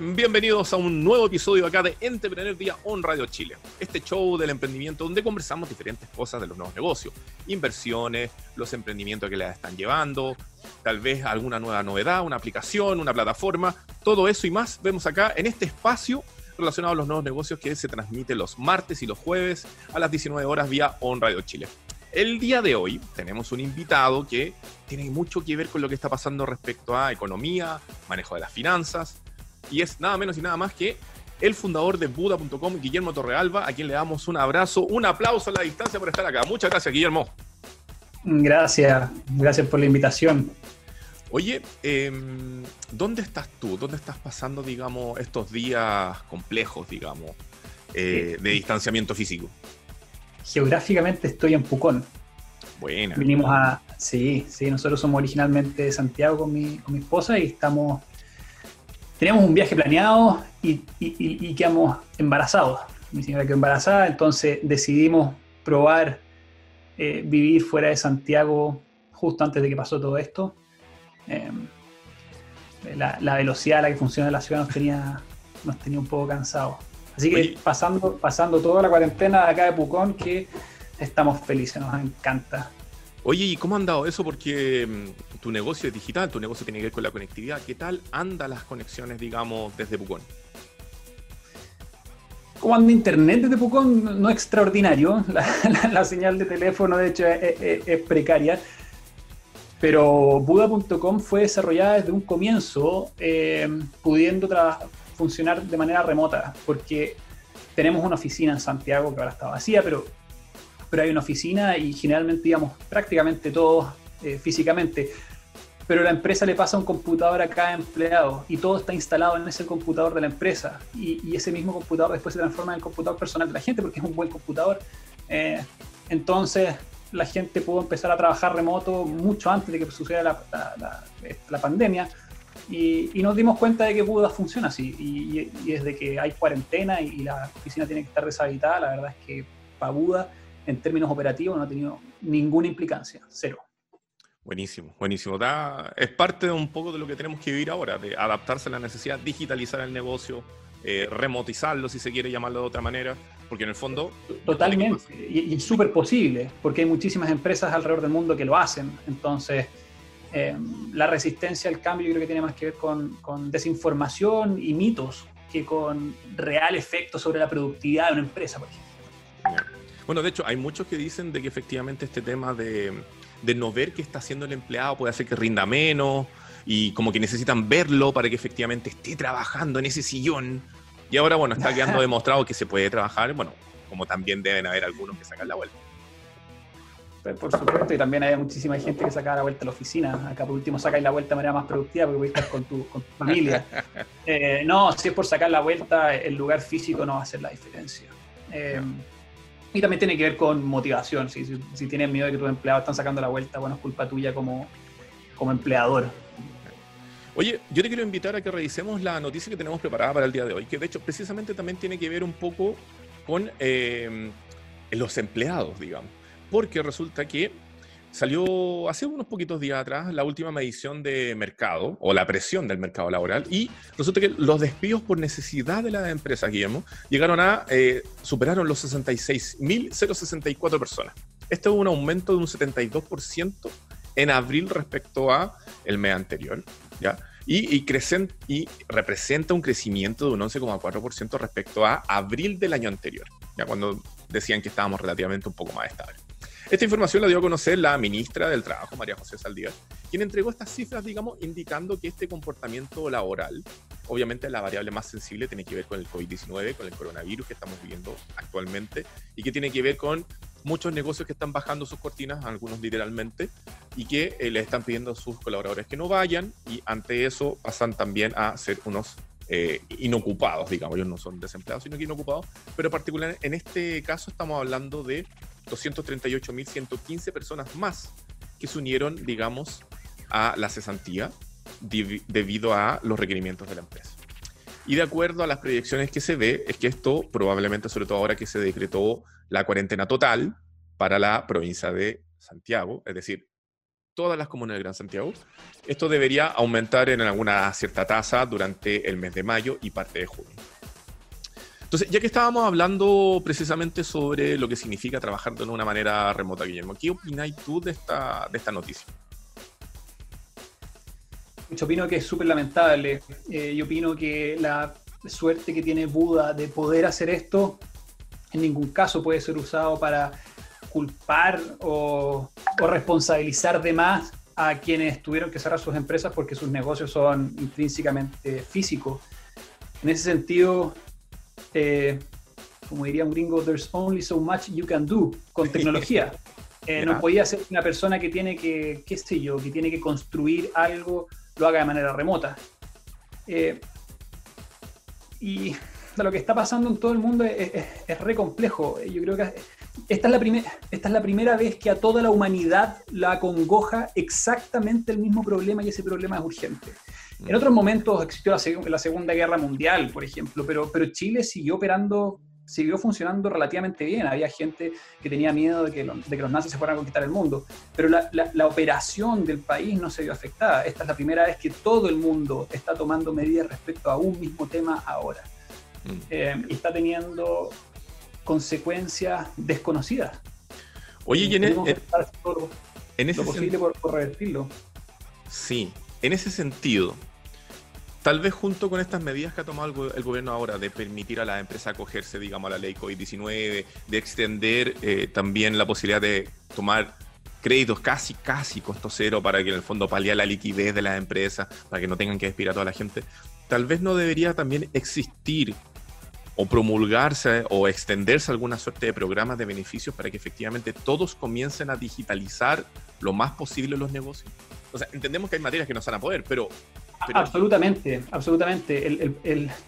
bienvenidos a un nuevo episodio acá de Entrepreneur Día On Radio Chile, este show del emprendimiento donde conversamos diferentes cosas de los nuevos negocios, inversiones, los emprendimientos que les están llevando, tal vez alguna nueva novedad, una aplicación, una plataforma, todo eso y más vemos acá en este espacio relacionado a los nuevos negocios que se transmite los martes y los jueves a las 19 horas vía On Radio Chile. El día de hoy tenemos un invitado que tiene mucho que ver con lo que está pasando respecto a economía, manejo de las finanzas, y es nada menos y nada más que el fundador de Buda.com, Guillermo Torrealba, a quien le damos un abrazo, un aplauso a la distancia por estar acá. Muchas gracias, Guillermo. Gracias, gracias por la invitación. Oye, em, ¿dónde estás tú? ¿Dónde estás pasando, digamos, estos días complejos, digamos, eh, de distanciamiento físico? geográficamente estoy en Pucón. Buena. Vinimos a. Sí, sí, nosotros somos originalmente de Santiago con mi, con mi esposa y estamos. Tenemos un viaje planeado y, y, quedamos embarazados. Mi señora quedó embarazada, entonces decidimos probar eh, vivir fuera de Santiago justo antes de que pasó todo esto. Em, la, la, velocidad a la que funciona la ciudad nos tenía, nos tenía un poco cansados. Así que pasando, pasando toda la cuarentena acá de Pucón, que estamos felices, nos encanta. Oye, ¿y cómo han dado eso? Porque mm, tu negocio es digital, tu negocio tiene que ver con la conectividad. ¿Qué tal andan las conexiones, digamos, desde Pucón? ¿Cómo anda internet desde Pucón? No es extraordinario. La, señal de teléfono, de hecho, es, precaria. Pero Buda.com fue desarrollada desde un comienzo, eh, pudiendo funcionar de manera remota, porque tenemos una oficina en Santiago que ahora está vacía, pero, pero hay una oficina y generalmente íbamos prácticamente todos eh, físicamente. Pero la empresa le pasa un computador a cada empleado y todo está instalado en ese computador de la empresa. Y, ese mismo computador después se transforma en el computador personal de la gente porque es un buen computador. Eh, entonces la gente pudo empezar a trabajar remoto mucho antes de que sucediera la, la, la pandemia y, nos dimos cuenta de que Buda funciona así. Y, desde que hay cuarentena y, la oficina tiene que estar deshabitada, la verdad es que para Buda, en términos operativos, no ha tenido ninguna implicancia, cero. Buenísimo, buenísimo. es parte de un poco de lo que tenemos que vivir ahora, de adaptarse a la necesidad, digitalizar el negocio, eh, remotizarlo, si se quiere llamarlo de otra manera, porque en el fondo... Totalmente, y, y es súper posible, porque hay muchísimas empresas alrededor del mundo que lo hacen. Entonces, eh, la resistencia al cambio yo creo que tiene más que ver con, desinformación y mitos que con real efecto sobre la productividad de una empresa, por ejemplo. Bueno, de hecho, hay muchos que dicen de que efectivamente este tema de, no ver qué está haciendo el empleado puede hacer que rinda menos y como que necesitan verlo para que efectivamente esté trabajando en ese sillón. Y ahora, bueno, está quedando demostrado que se puede trabajar, bueno, como también deben haber algunos que sacan la vuelta. Pues, por supuesto, y también hay muchísima gente que saca la vuelta a la oficina. Acá por último sacáis la vuelta de manera más productiva porque voy a estar con tu, con tu familia. Eh, no, si es por sacar la vuelta, el lugar físico no va a hacer la diferencia. Eh, y también tiene que ver con motivación. Si, si, tienes miedo de que tus empleados están sacando la vuelta, bueno, es culpa tuya como, como empleador. Oye, yo te quiero invitar a que revisemos la noticia que tenemos preparada para el día de hoy, que de hecho precisamente también tiene que ver un poco con eh, los empleados, digamos porque resulta que salió hace unos poquitos días atrás la última medición de mercado o la presión del mercado laboral y resulta que los despidos por necesidad de la empresa, Guillermo, llegaron a, eh, superaron los 66.064 personas. Esto es un aumento de un 72% en abril respecto a el mes anterior, ¿ya? Y, y, y representa un crecimiento de un 11,4% respecto a abril del año anterior, ya cuando decían que estábamos relativamente un poco más estables. Esta información la dio a conocer la ministra del Trabajo, María José Saldívar, quien entregó estas cifras, digamos, indicando que este comportamiento laboral, obviamente la variable más sensible tiene que ver con el COVID-19, con el coronavirus que estamos viviendo actualmente, y que tiene que ver con muchos negocios que están bajando sus cortinas, algunos literalmente, y que eh, le están pidiendo a sus colaboradores que no vayan, y ante eso pasan también a ser unos eh, inocupados, digamos, ellos no son desempleados, sino que inocupados, pero particular en este caso estamos hablando de 238.115 personas más que se unieron, digamos, a la cesantía debido a los requerimientos de la empresa. Y de acuerdo a las proyecciones que se ve, es que esto probablemente, sobre todo ahora que se decretó la cuarentena total para la provincia de Santiago, es decir, todas las comunas del Gran Santiago. Esto debería aumentar en alguna cierta tasa durante el mes de mayo y parte de junio. Entonces, ya que estábamos hablando precisamente sobre lo que significa trabajar de una manera remota, Guillermo, ¿qué opináis tú de esta, de esta noticia? Yo opino que es súper lamentable. Eh, yo opino que la suerte que tiene Buda de poder hacer esto en ningún caso puede ser usado para culpar o, o responsabilizar de más a quienes tuvieron que cerrar sus empresas porque sus negocios son intrínsecamente físicos. En ese sentido, eh, como diría un gringo, there's only so much you can do con tecnología. Eh, no podía ser una persona que tiene que, qué sé yo, que tiene que construir algo, lo haga de manera remota. Eh, y lo que está pasando en todo el mundo es, es, re complejo. Yo creo que esta es, la esta es la primera vez que a toda la humanidad la congoja exactamente el mismo problema y ese problema es urgente. En otros momentos existió la, Segunda Guerra Mundial, por ejemplo, pero, pero Chile siguió operando, siguió funcionando relativamente bien. Había gente que tenía miedo de que, los nazis se fueran a conquistar el mundo, pero la, operación del país no se vio afectada. Esta es la primera vez que todo el mundo está tomando medidas respecto a un mismo tema ahora. Mm. Eh, y está teniendo consecuencias desconocidas. Oye, y en, el, en, ese posible por, por revertirlo. Sí, en ese sentido, Tal vez junto con estas medidas que ha tomado el, gobierno ahora de permitir a la empresa acogerse, digamos, a la ley COVID-19, de extender eh, también la posibilidad de tomar créditos casi, casi costo cero para que en el fondo paliar la liquidez de las empresas, para que no tengan que despedir a toda la gente, tal vez no debería también existir o promulgarse o extenderse alguna suerte de programas de beneficios para que efectivamente todos comiencen a digitalizar lo más posible los negocios. O sea, entendemos que hay materias que no se van a poder, pero Absolutamente, absolutamente.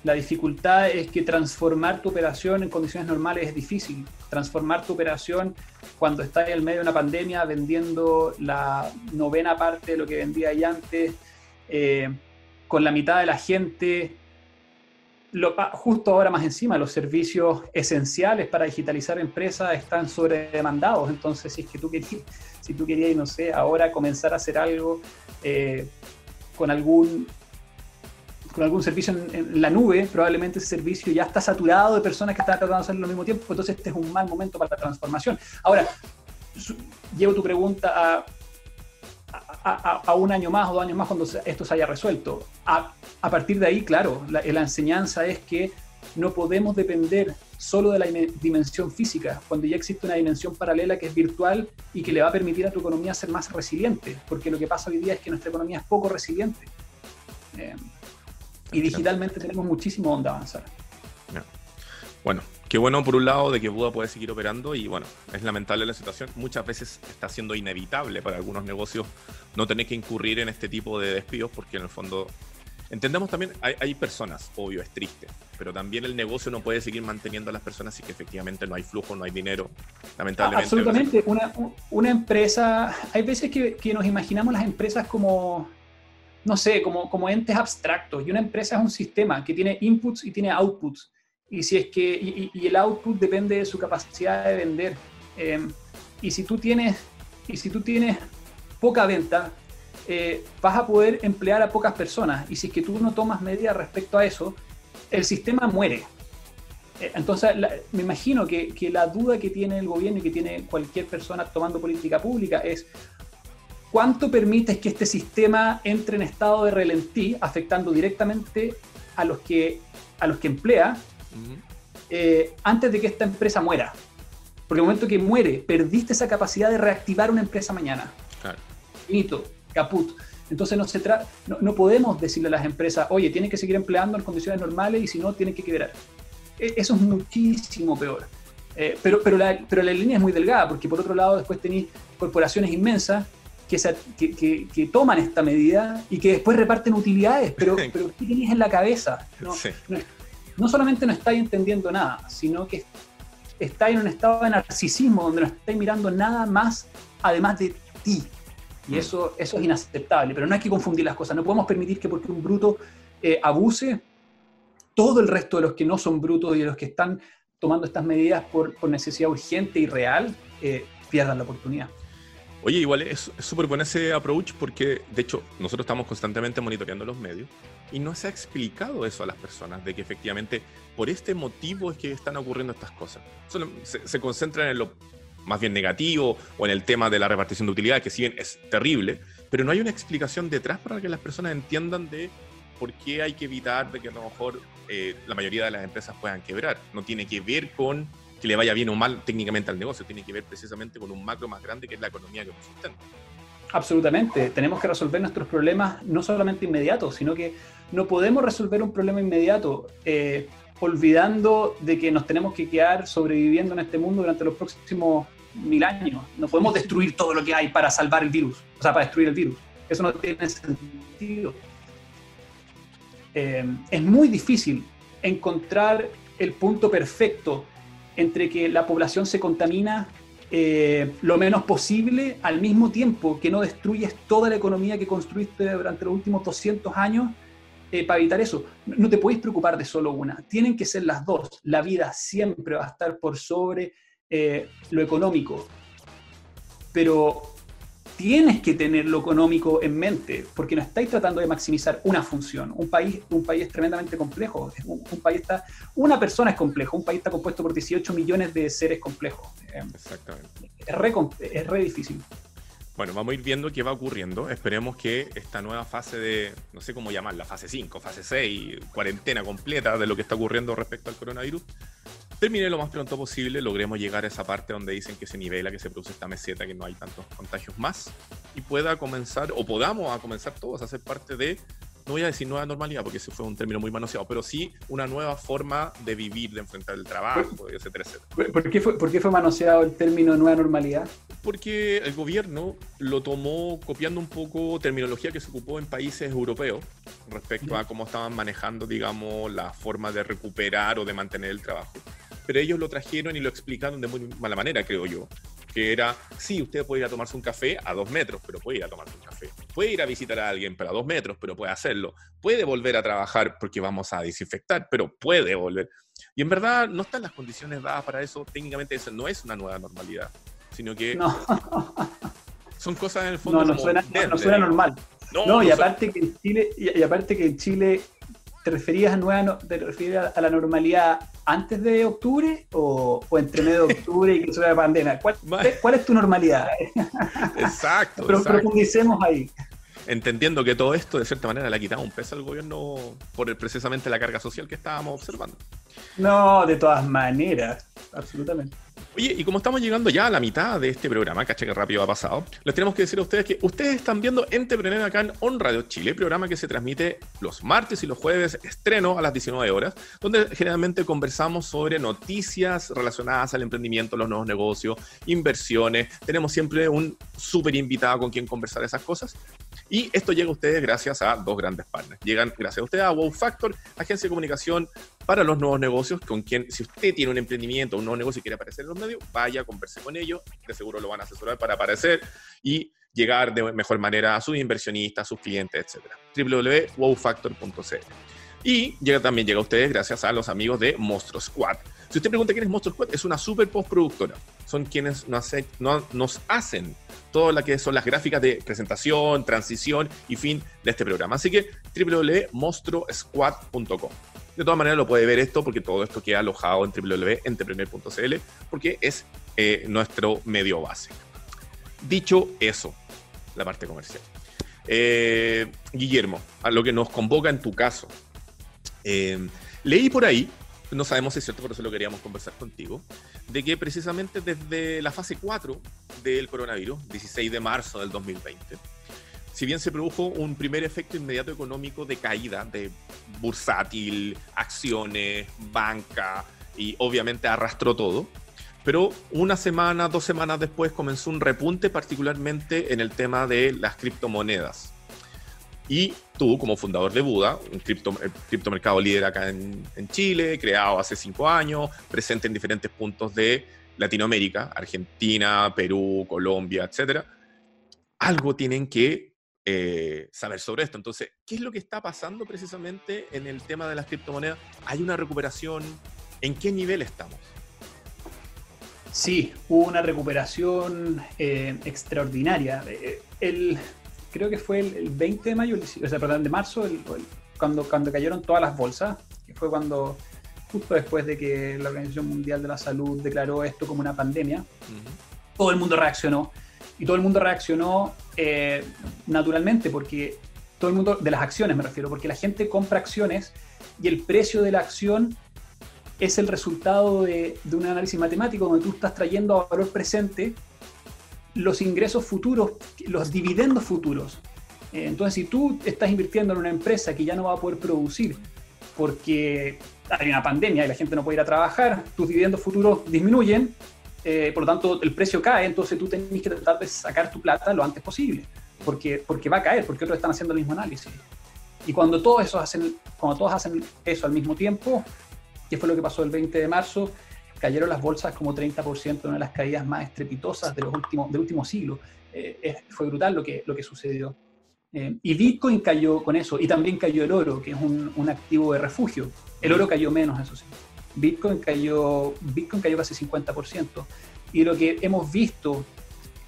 la dificultad es que transformar tu operación en condiciones normales es difícil. Transformar tu operación cuando estás en medio de una pandemia vendiendo la novena parte de lo que vendía ya antes, eh, con la mitad de la gente, lo, justo ahora más encima, los servicios esenciales para digitalizar empresas están sobredemandados. Entonces, si es que tú querías, si tú querías, no sé, ahora comenzar a hacer algo... Eh, con algún con algún servicio en, la nube, probablemente ese servicio ya está saturado de personas que están tratando de hacerlo al mismo tiempo, entonces este es un mal momento para la transformación. Ahora, llevo tu pregunta a, a, un año más o dos años más cuando esto se haya resuelto. A, partir de ahí, claro, la, la enseñanza es que no podemos depender solo de la dimensión física, cuando ya existe una dimensión paralela que es virtual y que le va a permitir a tu economía ser más resiliente, porque lo que pasa hoy día es que nuestra economía es poco resiliente. Eh, y digitalmente tenemos muchísimo donde avanzar. Bueno, qué bueno por un lado de que Buda puede seguir operando y bueno, es lamentable la situación. Muchas veces está siendo inevitable para algunos negocios no tener que incurrir en este tipo de despidos porque en el fondo Entendemos también, hay, personas, obvio, es triste, pero también el negocio no puede seguir manteniendo a las personas si que efectivamente no hay flujo, no hay dinero, lamentablemente. Absolutamente, una, una empresa, hay veces que, que, nos imaginamos las empresas como, no sé, como, como entes abstractos, y una empresa es un sistema que tiene inputs y tiene outputs, y si es que, y, el output depende de su capacidad de vender. Eh, y si tú tienes, y si tú tienes poca venta, eh, vas a poder emplear a pocas personas y si es que tú no tomas medidas respecto a eso, el sistema muere. Eh, entonces, me imagino que, la duda que tiene el gobierno y que tiene cualquier persona tomando política pública es cuánto permites que este sistema entre en estado de relentí, afectando directamente a los que, a los que emplea, eh, antes de que esta empresa muera. Porque el momento que muere, perdiste esa capacidad de reactivar una empresa mañana. Claro caput. Entonces no, se no, podemos decirle a las empresas, oye, tienen que seguir empleando en condiciones normales y si no, tienen que quebrar. E, eso es muchísimo peor. Eh, pero, pero, la, pero la línea es muy delgada, porque por otro lado después tenéis corporaciones inmensas que, que, que, toman esta medida y que después reparten utilidades, pero, pero ¿qué tenéis en la cabeza? No, no, solamente no estáis entendiendo nada, sino que estáis en un estado de narcisismo donde no estáis mirando nada más además de ti. Y mm. eso, eso es inaceptable, pero no hay que confundir las cosas. No podemos permitir que porque un bruto eh, abuse, todo el resto de los que no son brutos y de los que están tomando estas medidas por, por necesidad urgente y real, eh, pierdan la oportunidad. Oye, igual es súper bueno ese approach porque, de hecho, nosotros estamos constantemente monitoreando los medios y no se ha explicado eso a las personas, de que efectivamente por este motivo es que están ocurriendo estas cosas. Solo se, se concentran en lo más bien negativo o en el tema de la repartición de utilidad, que si es terrible, pero no hay una explicación detrás para que las personas entiendan de por qué hay que evitar de que a lo mejor eh, la mayoría de las empresas puedan quebrar. No tiene que ver con que le vaya bien o mal técnicamente al negocio, tiene que ver precisamente con un macro más grande que es la economía que nos sustenta. Absolutamente, tenemos que resolver nuestros problemas no solamente inmediatos, sino que no podemos resolver un problema inmediato eh, olvidando de que nos tenemos que quedar sobreviviendo en este mundo durante los próximos mil años. No podemos destruir todo lo que hay para salvar el virus, o sea, para destruir el virus. Eso no tiene sentido. Eh, es muy difícil encontrar el punto perfecto entre que la población se contamina eh, lo menos posible al mismo tiempo que no destruyes toda la economía que construiste durante los últimos 200 años eh, para evitar eso. No te puedes preocupar de solo una, tienen que ser las dos. La vida siempre va a estar por sobre eh, lo económico, pero tienes que tener lo económico en mente, porque no estáis tratando de maximizar una función. Un país, un país es tremendamente complejo. Un, país está, una persona es complejo, un país está compuesto por 18 millones de seres complejos. Exactamente. Es re, es re difícil. Bueno, vamos a ir viendo qué va ocurriendo. Esperemos que esta nueva fase de, no sé cómo llamarla, fase 5, fase 6, cuarentena completa de lo que está ocurriendo respecto al coronavirus, termine lo más pronto posible, logremos llegar a esa parte donde dicen que se nivela, que se produce esta meseta, que no hay tantos contagios más, y pueda comenzar, o podamos a comenzar todos a ser parte de, no voy a decir nueva normalidad, porque ese fue un término muy manoseado, pero sí una nueva forma de vivir, de enfrentar el trabajo, etcétera, etcétera. ¿Por qué, fue, ¿Por qué fue manoseado el término nueva normalidad? Porque el gobierno lo tomó copiando un poco terminología que se ocupó en países europeos respecto a cómo estaban manejando, digamos, la forma de recuperar o de mantener el trabajo pero ellos lo trajeron y lo explicaron de muy mala manera, creo yo. Que era, sí, usted puede ir a tomarse un café a dos metros, pero puede ir a tomarse un café. Puede ir a visitar a alguien para dos metros, pero puede hacerlo. Puede volver a trabajar porque vamos a desinfectar, pero puede volver. Y en verdad no están las condiciones dadas para eso. Técnicamente eso no es una nueva normalidad, sino que son cosas en el fondo. No, no, suena, no, suena normal. No, y, aparte que en Chile, y, aparte que en Chile ¿Te referías a, nueva, te referías a la normalidad antes de octubre o, entre medio de octubre y que suena la pandemia? ¿Cuál, ¿Cuál, es tu normalidad? Exacto. Pero profundicemos ahí. Entendiendo que todo esto de cierta manera le ha quitado un peso al gobierno por precisamente la carga social que estábamos observando. No, de todas maneras, absolutamente. Oye, y como estamos llegando ya a la mitad de este programa, caché que rápido ha pasado, les tenemos que decir a ustedes que ustedes están viendo Entrepreneur acá en On Radio Chile, programa que se transmite los martes y los jueves, estreno a las 19 horas, donde generalmente conversamos sobre noticias relacionadas al emprendimiento, los nuevos negocios, inversiones. Tenemos siempre un súper invitado con quien conversar esas cosas. Y esto llega a ustedes gracias a dos grandes partners. Llegan gracias a ustedes a Wow Factor, agencia de comunicación para los nuevos negocios, con quien, si usted tiene un emprendimiento, un nuevo negocio y quiere aparecer en los medios, vaya, converse con ellos, de seguro lo van a asesorar para aparecer y llegar de mejor manera a sus inversionistas, a sus clientes, etc. www.wowfactor.cl y llega, también llega a ustedes gracias a los amigos de Monstruo Squad. Si usted pregunta quién es Monstruo Squad, es una super postproductora. Son quienes nos, hacen, nos hacen todo lo que son las gráficas de presentación, transición y fin de este programa. Así que www.monstruosquad.com. De todas maneras lo puede ver esto porque todo esto queda alojado en www.entrepreneur.cl porque es eh, nuestro medio base. Dicho eso, la parte comercial. Eh, Guillermo, a lo que nos convoca en tu caso, eh, leí por ahí, no sabemos si es cierto, por eso lo queríamos conversar contigo, de que precisamente desde la fase 4 del coronavirus, 16 de marzo del 2020, si bien se produjo un primer efecto inmediato económico de caída de bursátil, acciones, banca y obviamente arrastró todo, pero una semana, dos semanas después comenzó un repunte particularmente en el tema de las criptomonedas. Y tú, como fundador de Buda, un cripto, criptomercado líder acá en, Chile, creado hace cinco años, presente en diferentes puntos de Latinoamérica, Argentina, Perú, Colombia, etc., algo tienen que eh, saber sobre esto. Entonces, ¿qué es lo que está pasando precisamente en el tema de las criptomonedas? ¿Hay una recuperación? ¿En qué nivel estamos? Sí, hubo una recuperación eh, extraordinaria. Eh, el, creo que fue el, 20 de mayo, o sea, perdón, de marzo, cuando, cuando cayeron todas las bolsas, que fue cuando, justo después de que la Organización Mundial de la Salud declaró esto como una pandemia, todo el mundo reaccionó. Y todo el mundo reaccionó eh, naturalmente, porque todo el mundo, de las acciones me refiero, porque la gente compra acciones y el precio de la acción es el resultado de, un análisis matemático donde tú estás trayendo a valor presente los ingresos futuros, los dividendos futuros. Eh, entonces, si tú estás invirtiendo en una empresa que ya no va a poder producir porque hay una pandemia y la gente no puede ir a trabajar, tus dividendos futuros disminuyen, eh, por lo tanto el precio cae, entonces tú tienes que tratar de sacar tu plata lo antes posible, porque, porque va a caer, porque otros están haciendo el mismo análisis. Y cuando todos, esos hacen, cuando todos hacen eso al mismo tiempo, ¿Qué fue lo que pasó el 20 de marzo? Cayeron las bolsas como 30%, una de las caídas más estrepitosas de los últimos, del último siglo. Eh, fue brutal lo que, lo que sucedió. Eh, y Bitcoin cayó con eso, y también cayó el oro, que es un, un, activo de refugio. El oro cayó menos, eso sí. Bitcoin cayó, Bitcoin cayó casi 50%. Y lo que hemos visto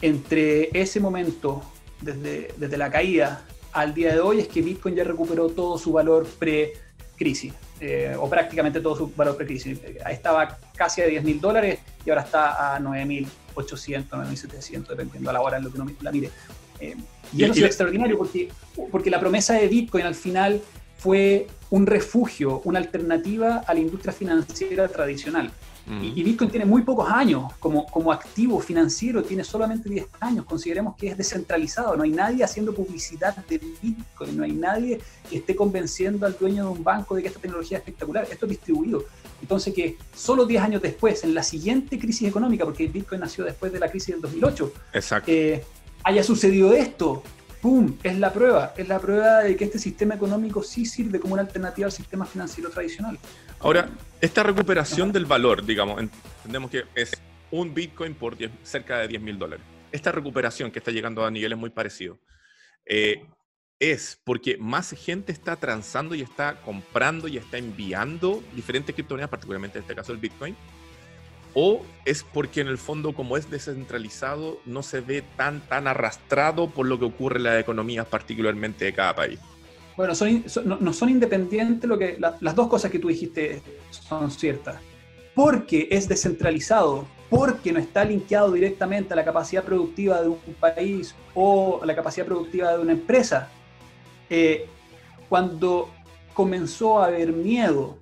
entre ese momento, desde, desde la caída al día de hoy, es que Bitcoin ya recuperó todo su valor pre-crisis. Eh, o prácticamente todo su valor precrisis. Estaba casi a 10 mil dólares y ahora está a 9.800, 9.700, dependiendo a la hora en lo que uno la mire. Eh, y, eso es extraordinario porque, porque la promesa de Bitcoin al final fue un refugio, una alternativa a la industria financiera tradicional. Y, Bitcoin tiene muy pocos años como, como activo financiero, tiene solamente 10 años. Consideremos que es descentralizado, no hay nadie haciendo publicidad de Bitcoin, no hay nadie que esté convenciendo al dueño de un banco de que esta tecnología es espectacular. Esto es distribuido. Entonces que solo 10 años después, en la siguiente crisis económica, porque Bitcoin nació después de la crisis del 2008, eh, haya sucedido esto, ¡pum! Es la prueba, es la prueba de que este sistema económico sí sirve como una alternativa al sistema financiero tradicional. Ahora, esta recuperación del valor, digamos, entendemos que es un Bitcoin por cerca de 10 mil dólares. Esta recuperación que está llegando a niveles muy parecidos, eh, es porque más gente está transando y está comprando y está enviando diferentes criptomonedas, particularmente en este caso el Bitcoin, o es porque en el fondo como es descentralizado no se ve tan tan arrastrado por lo que ocurre en las economías particularmente de cada país. Bueno, no, son independientes, lo que, las dos cosas que tú dijiste son ciertas. Porque es descentralizado, porque no está linkeado directamente a la capacidad productiva de un país o a la capacidad productiva de una empresa. Eh, cuando comenzó a haber miedo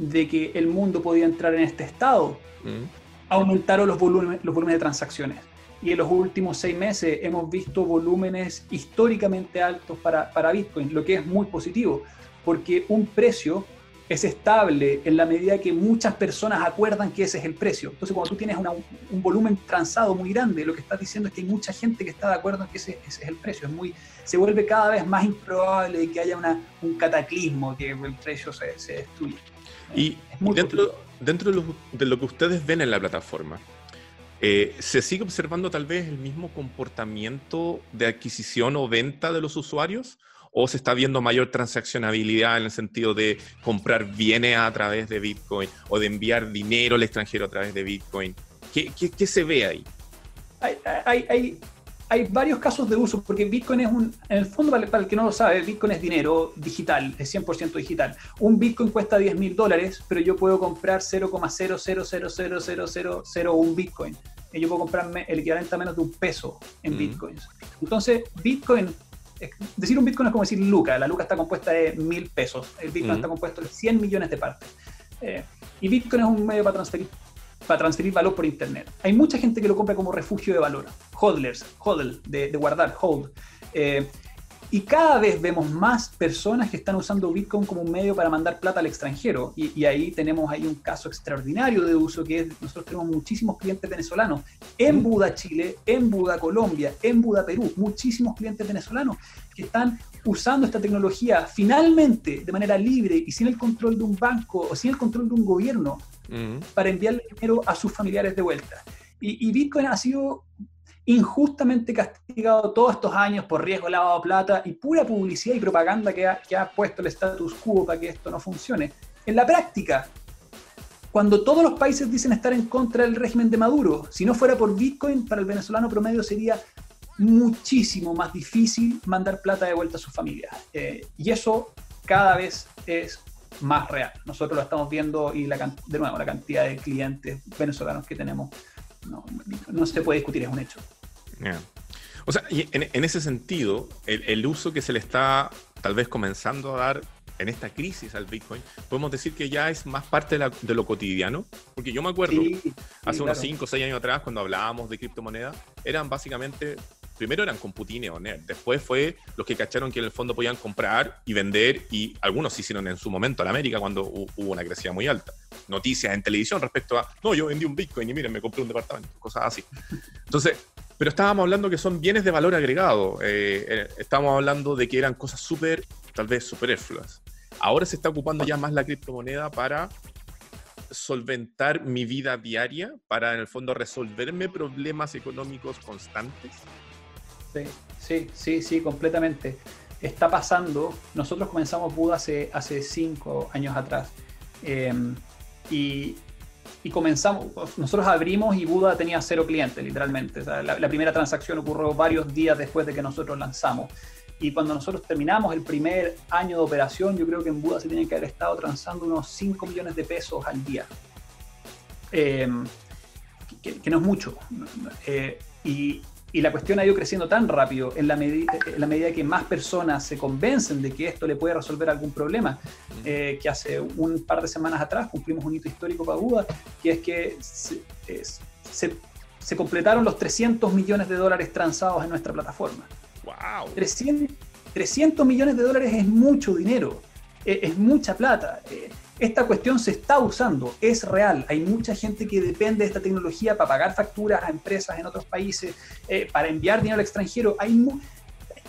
de que el mundo podía entrar en este estado, mm. aumentaron los volúmenes, los volúmenes de transacciones y en los últimos seis meses hemos visto volúmenes históricamente altos para, para Bitcoin, lo que es muy positivo, porque un precio es estable en la medida que muchas personas acuerdan que ese es el precio. Entonces, cuando tú tienes un volumen transado muy grande, lo que estás diciendo es que hay mucha gente que está de acuerdo en que ese, ese es el precio. Es muy, se vuelve cada vez más improbable que haya una, un cataclismo, que el precio se, se destruya. Y dentro, dentro de lo que ustedes ven en la plataforma, eh, ¿Se sigue observando tal vez el mismo comportamiento de adquisición o venta de los usuarios? ¿O se está viendo mayor transaccionabilidad en el sentido de comprar bienes a través de Bitcoin o de enviar dinero al extranjero a través de Bitcoin? ¿Qué, qué, se ve ahí? Hay, hay, hay, varios casos de uso, porque Bitcoin es un, en el fondo, para, el que no lo sabe, Bitcoin es dinero digital, es 100% digital. Un Bitcoin cuesta 10 mil dólares, pero yo puedo comprar 0,0000001 Bitcoin yo puedo comprarme el equivalente a menos de un peso en bitcoins. Entonces, Bitcoin, decir un Bitcoin es como decir Luca, la Luca está compuesta de mil pesos, el Bitcoin está compuesto de 100 millones de partes. Eh, y Bitcoin es un medio para transferir, para transferir valor por Internet. Hay mucha gente que lo compra como refugio de valor, hodlers, hodl, de, de guardar, hold. Eh, y cada vez vemos más personas que están usando Bitcoin como un medio para mandar plata al extranjero. Y, ahí tenemos ahí un caso extraordinario de uso que es, nosotros tenemos muchísimos clientes venezolanos en. Buda, Chile, en Buda, Colombia, en Buda, Perú, muchísimos clientes venezolanos que están usando esta tecnología finalmente de manera libre y sin el control de un banco o sin el control de un gobierno para enviarle dinero a sus familiares de vuelta. Y, y Bitcoin ha sido injustamente castigado todos estos años por riesgo lavado de plata y pura publicidad y propaganda que ha, que ha puesto el status quo para que esto no funcione. En la práctica, cuando todos los países dicen estar en contra del régimen de Maduro, si no fuera por Bitcoin, para el venezolano promedio sería muchísimo más difícil mandar plata de vuelta a sus familias. Eh, y eso cada vez es más real. Nosotros lo estamos viendo y la, de nuevo, la cantidad de clientes venezolanos que tenemos no, no se puede discutir, es un hecho. O sea, y en, ese sentido, el, uso que se le está tal vez comenzando a dar en esta crisis al Bitcoin, podemos decir que ya es más parte de, lo cotidiano, porque yo me acuerdo hace unos 5 o 6 años atrás, cuando hablábamos de criptomonedas, eran básicamente primero eran Computine o NET, después fue los que cacharon que en el fondo podían comprar y vender, y algunos se hicieron en su momento en América cuando hubo una crecida muy alta. Noticias en televisión respecto a, no, yo vendí un Bitcoin y miren, me compré un departamento, cosas así. Entonces, pero estábamos hablando que son bienes de valor agregado, eh, eh, estábamos hablando de que eran cosas súper, tal vez superfluas. Ahora se está ocupando ya más la criptomoneda para solventar mi vida diaria, para en el fondo resolverme problemas económicos constantes. Sí, sí, sí, completamente. Está pasando. Nosotros comenzamos Buda hace, hace cinco años atrás. Em, y, comenzamos, nosotros abrimos y Buda tenía cero clientes, literalmente. la, primera transacción ocurrió varios días después de que nosotros lanzamos. Y cuando nosotros terminamos el primer año de operación, yo creo que en Buda se tiene que haber estado transando unos 5 millones de pesos al día. Em, que, no es mucho. Eh, y, y la cuestión ha ido creciendo tan rápido en la, en la medida que más personas se convencen de que esto le puede resolver algún problema, eh, que hace un par de semanas atrás cumplimos un hito histórico para Buda, que es que se, se, completaron los 300 millones de dólares transados en nuestra plataforma. ¡Wow! 300, 300 millones de dólares es mucho dinero, es, es mucha plata. Eh, esta cuestión se está usando, es real. Hay mucha gente que depende de esta tecnología para pagar facturas a empresas en otros países, eh, para enviar dinero al extranjero.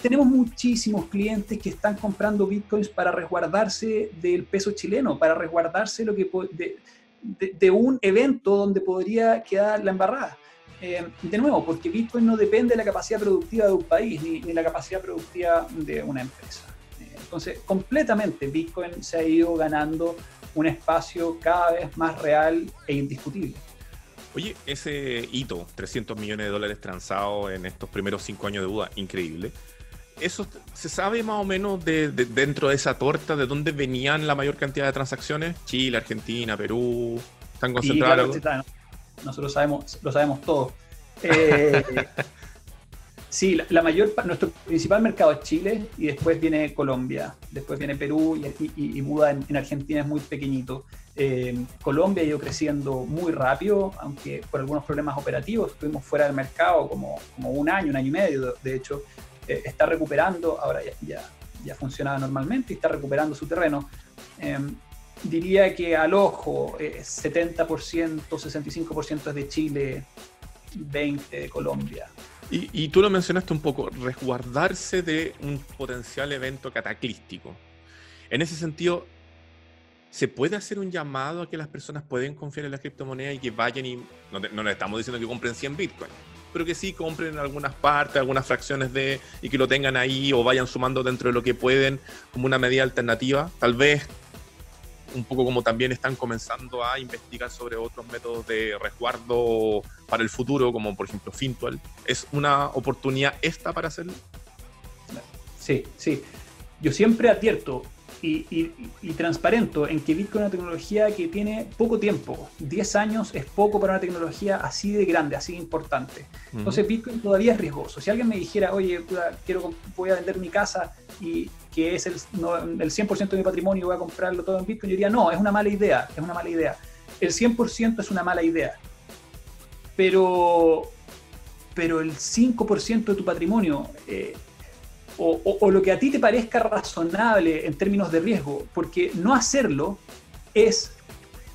Tenemos muchísimos clientes que están comprando bitcoins para resguardarse del peso chileno, para resguardarse de, un evento donde podría quedar la embarrada. Eh, de nuevo, porque Bitcoin no depende de la capacidad productiva de un país ni, ni la capacidad productiva de una empresa. Eh, entonces, completamente Bitcoin se ha ido ganando un espacio cada vez más real e indiscutible. Oye, ese hito, 300 millones de dólares transados en estos primeros cinco años de duda, increíble. ¿Eso se sabe más o menos de, dentro de esa torta de dónde venían la mayor cantidad de transacciones? Chile, Argentina, Perú, ¿están concentrados? nosotros sabemos, lo sabemos todo. Eh, Sí, la, mayor, nuestro principal mercado es Chile y después viene Colombia, después viene Perú y, Buda en, Argentina es muy pequeñito. Eh, Colombia ha ido creciendo muy rápido, aunque por algunos problemas operativos estuvimos fuera del mercado como, como un año, un año y medio. De, hecho, eh, está recuperando, ahora ya, ya, funcionaba normalmente y está recuperando su terreno. Eh, diría que al ojo, 70%, 65% es de Chile, 20% de Colombia. Y, tú lo mencionaste un poco, resguardarse de un potencial evento cataclístico. En ese sentido, ¿se puede hacer un llamado a que las personas pueden confiar en la criptomoneda y que vayan y, no, no le estamos diciendo que compren 100 Bitcoin, pero que sí compren algunas partes, algunas fracciones de, y que lo tengan ahí o vayan sumando dentro de lo que pueden como una medida alternativa? Tal vez un poco como también están comenzando a investigar sobre otros métodos de resguardo para el futuro, como por ejemplo Fintual. ¿Es una oportunidad esta para hacerlo? Sí, sí. Yo siempre advierto y, y, transparento en que Bitcoin es una tecnología que tiene poco tiempo. 10 años es poco para una tecnología así de grande, así de importante. Entonces Bitcoin todavía es riesgoso. Si alguien me dijera, oye, quiero, voy a vender mi casa y que es el, el 100% de mi patrimonio y voy a comprarlo todo en Bitcoin, yo diría, no, es una mala idea, es una mala idea. El 100% es una mala idea. Pero, pero el 5% de tu patrimonio... Eh, o, lo que a ti te parezca razonable en términos de riesgo, porque no hacerlo es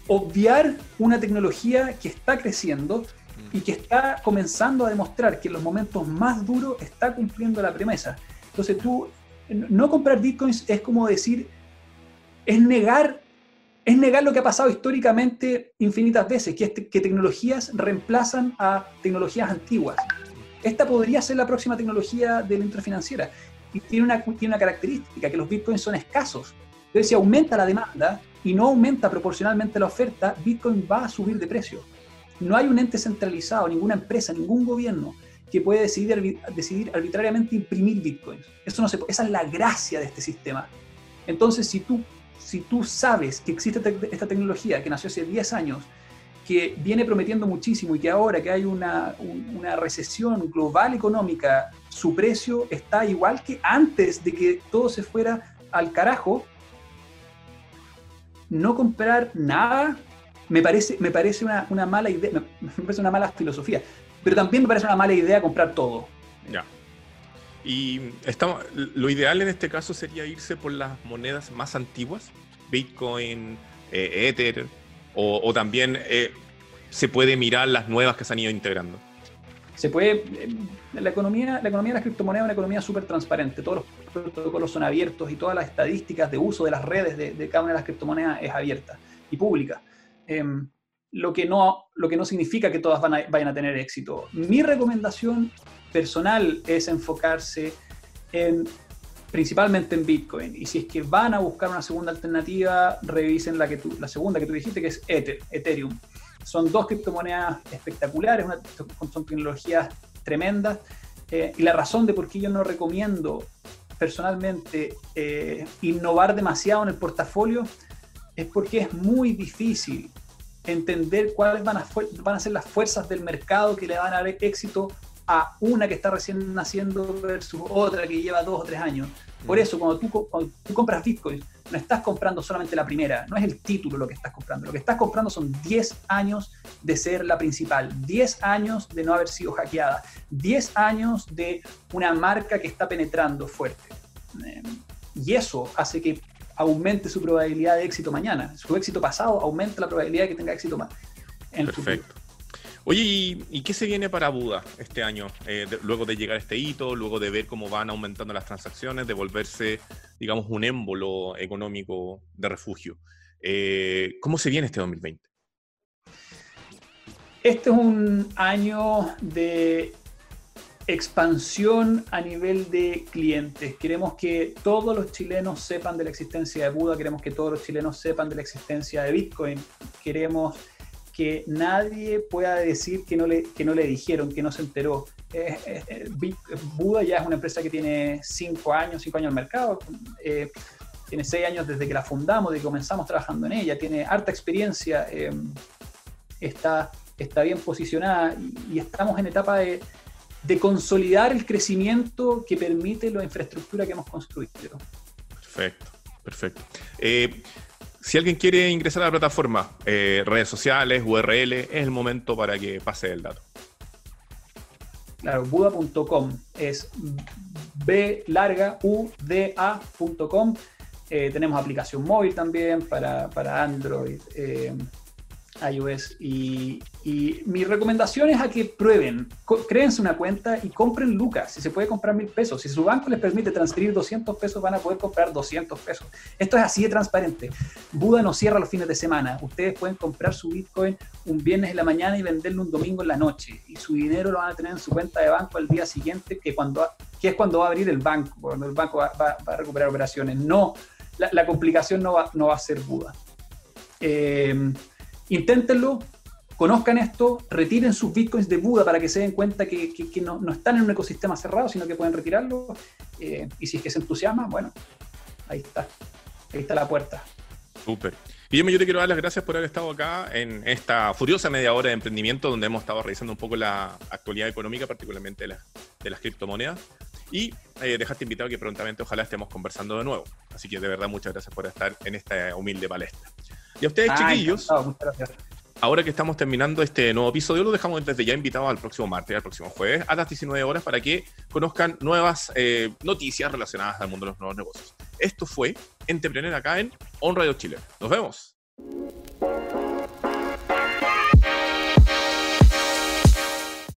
obviar una tecnología que está creciendo y que está comenzando a demostrar que en los momentos más duros está cumpliendo la promesa. Entonces tú, no comprar bitcoins es como decir, es negar, es negar lo que ha pasado históricamente infinitas veces, que, que tecnologías reemplazan a tecnologías antiguas. Esta podría ser la próxima tecnología de la industria financiera y tiene una, tiene una característica, que los bitcoins son escasos. Entonces, si aumenta la demanda y no aumenta proporcionalmente la oferta, Bitcoin va a subir de precio. No hay un ente centralizado, ninguna empresa, ningún gobierno que puede decidir, decidir arbitrariamente imprimir bitcoins. Eso no se, esa es la gracia de este sistema. Entonces, si tú, si tú sabes que existe esta tecnología que nació hace 10 años, que viene prometiendo muchísimo y que ahora que hay una, una recesión global económica, su precio está igual que antes de que todo se fuera al carajo, no comprar nada me parece, me parece una, una mala idea, me parece una mala filosofía pero también me parece una mala idea comprar todo. Ya. Y estamos, lo ideal en este caso sería irse por las monedas más antiguas, Bitcoin, eh, Ether, o, también eh, se puede mirar las nuevas que se han ido integrando. Se puede, eh, la economía, la economía de las criptomonedas es una economía súper transparente, todos los protocolos son abiertos y todas las estadísticas de uso de las redes de, cada una de las criptomonedas es abierta y pública. Em, lo que no, lo que no significa que todas van vayan a tener éxito. Mi recomendación personal es enfocarse en, principalmente en Bitcoin. Y si es que van a buscar una segunda alternativa, revisen la, que la segunda que tú dijiste, que es Ether, Ethereum. Son dos criptomonedas espectaculares, son tecnologías tremendas. Eh, y la razón de por qué yo no recomiendo personalmente eh, innovar demasiado en el portafolio es porque es muy difícil entender cuáles van a, van a ser las fuerzas del mercado que le van a dar éxito a una que está recién naciendo versus otra que lleva dos o tres años. Por mm. eso, cuando tú, tú compras Bitcoin, no estás comprando solamente la primera, no es el título lo que estás comprando. Lo que estás comprando son 10 años de ser la principal, 10 años de no haber sido hackeada, 10 años de una marca que está penetrando fuerte. Eh, y eso hace que aumente su probabilidad de éxito mañana. Su éxito pasado aumenta la probabilidad de que tenga éxito más en Perfecto. Oye, ¿y, qué se viene para Buda este año? Eh, luego de llegar a este hito, luego de ver cómo van aumentando las transacciones, de volverse, digamos, un émbolo económico de refugio. Eh, ¿Cómo se viene este 2020? Este es un año de expansión a nivel de clientes. Queremos que todos los chilenos sepan de la existencia de Buda, queremos que todos los chilenos sepan de la existencia de Bitcoin, queremos que nadie pueda decir que no le, que no le dijeron, que no se enteró. Buda ya es una empresa que tiene cinco años, cinco años el mercado, eh, tiene seis años desde que la fundamos, desde que comenzamos trabajando en ella, tiene harta experiencia, eh, está, está bien posicionada y estamos en etapa de de consolidar el crecimiento que permite la infraestructura que hemos construido. Perfecto, perfecto. Eh, si alguien quiere ingresar a la plataforma, eh, redes sociales, URL, es el momento para que pase el dato. Claro, buda.com es b larga u d a.com. Eh, tenemos aplicación móvil también para, para Android iOS. Y, mi recomendación es a que prueben, créense una cuenta y compren lucas. Si se puede comprar mil pesos, si su banco les permite transferir 200 pesos, van a poder comprar 200 pesos. Esto es así de transparente. Buda no cierra los fines de semana. Ustedes pueden comprar su Bitcoin un viernes en la mañana y venderlo un domingo en la noche. Y su dinero lo van a tener en su cuenta de banco al día siguiente, que, cuando, que es cuando va a abrir el banco, cuando el banco va, a recuperar operaciones. No, la, complicación no va, no va a ser Buda. Eh, Inténtenlo, conozcan esto, retiren sus bitcoins de Buda para que se den cuenta que, no, están en un ecosistema cerrado, sino que pueden retirarlo. Eh, y si es que se entusiasma, bueno, ahí está. Ahí está la puerta. Súper. Guillermo, yo te quiero dar las gracias por haber estado acá en esta furiosa media hora de emprendimiento donde hemos estado revisando un poco la actualidad económica, particularmente de, de las criptomonedas. Y eh, dejarte invitado que prontamente ojalá estemos conversando de nuevo. Así que de verdad muchas gracias por estar en esta humilde palestra. Y a ustedes, chiquillos, ahora que estamos terminando este nuevo episodio, lo dejamos desde ya invitados al próximo martes, al próximo jueves, a las 19 horas, para que conozcan nuevas eh, noticias relacionadas al mundo de los nuevos negocios. Esto fue Entrepreneur acá en On Radio Chile. Nos vemos.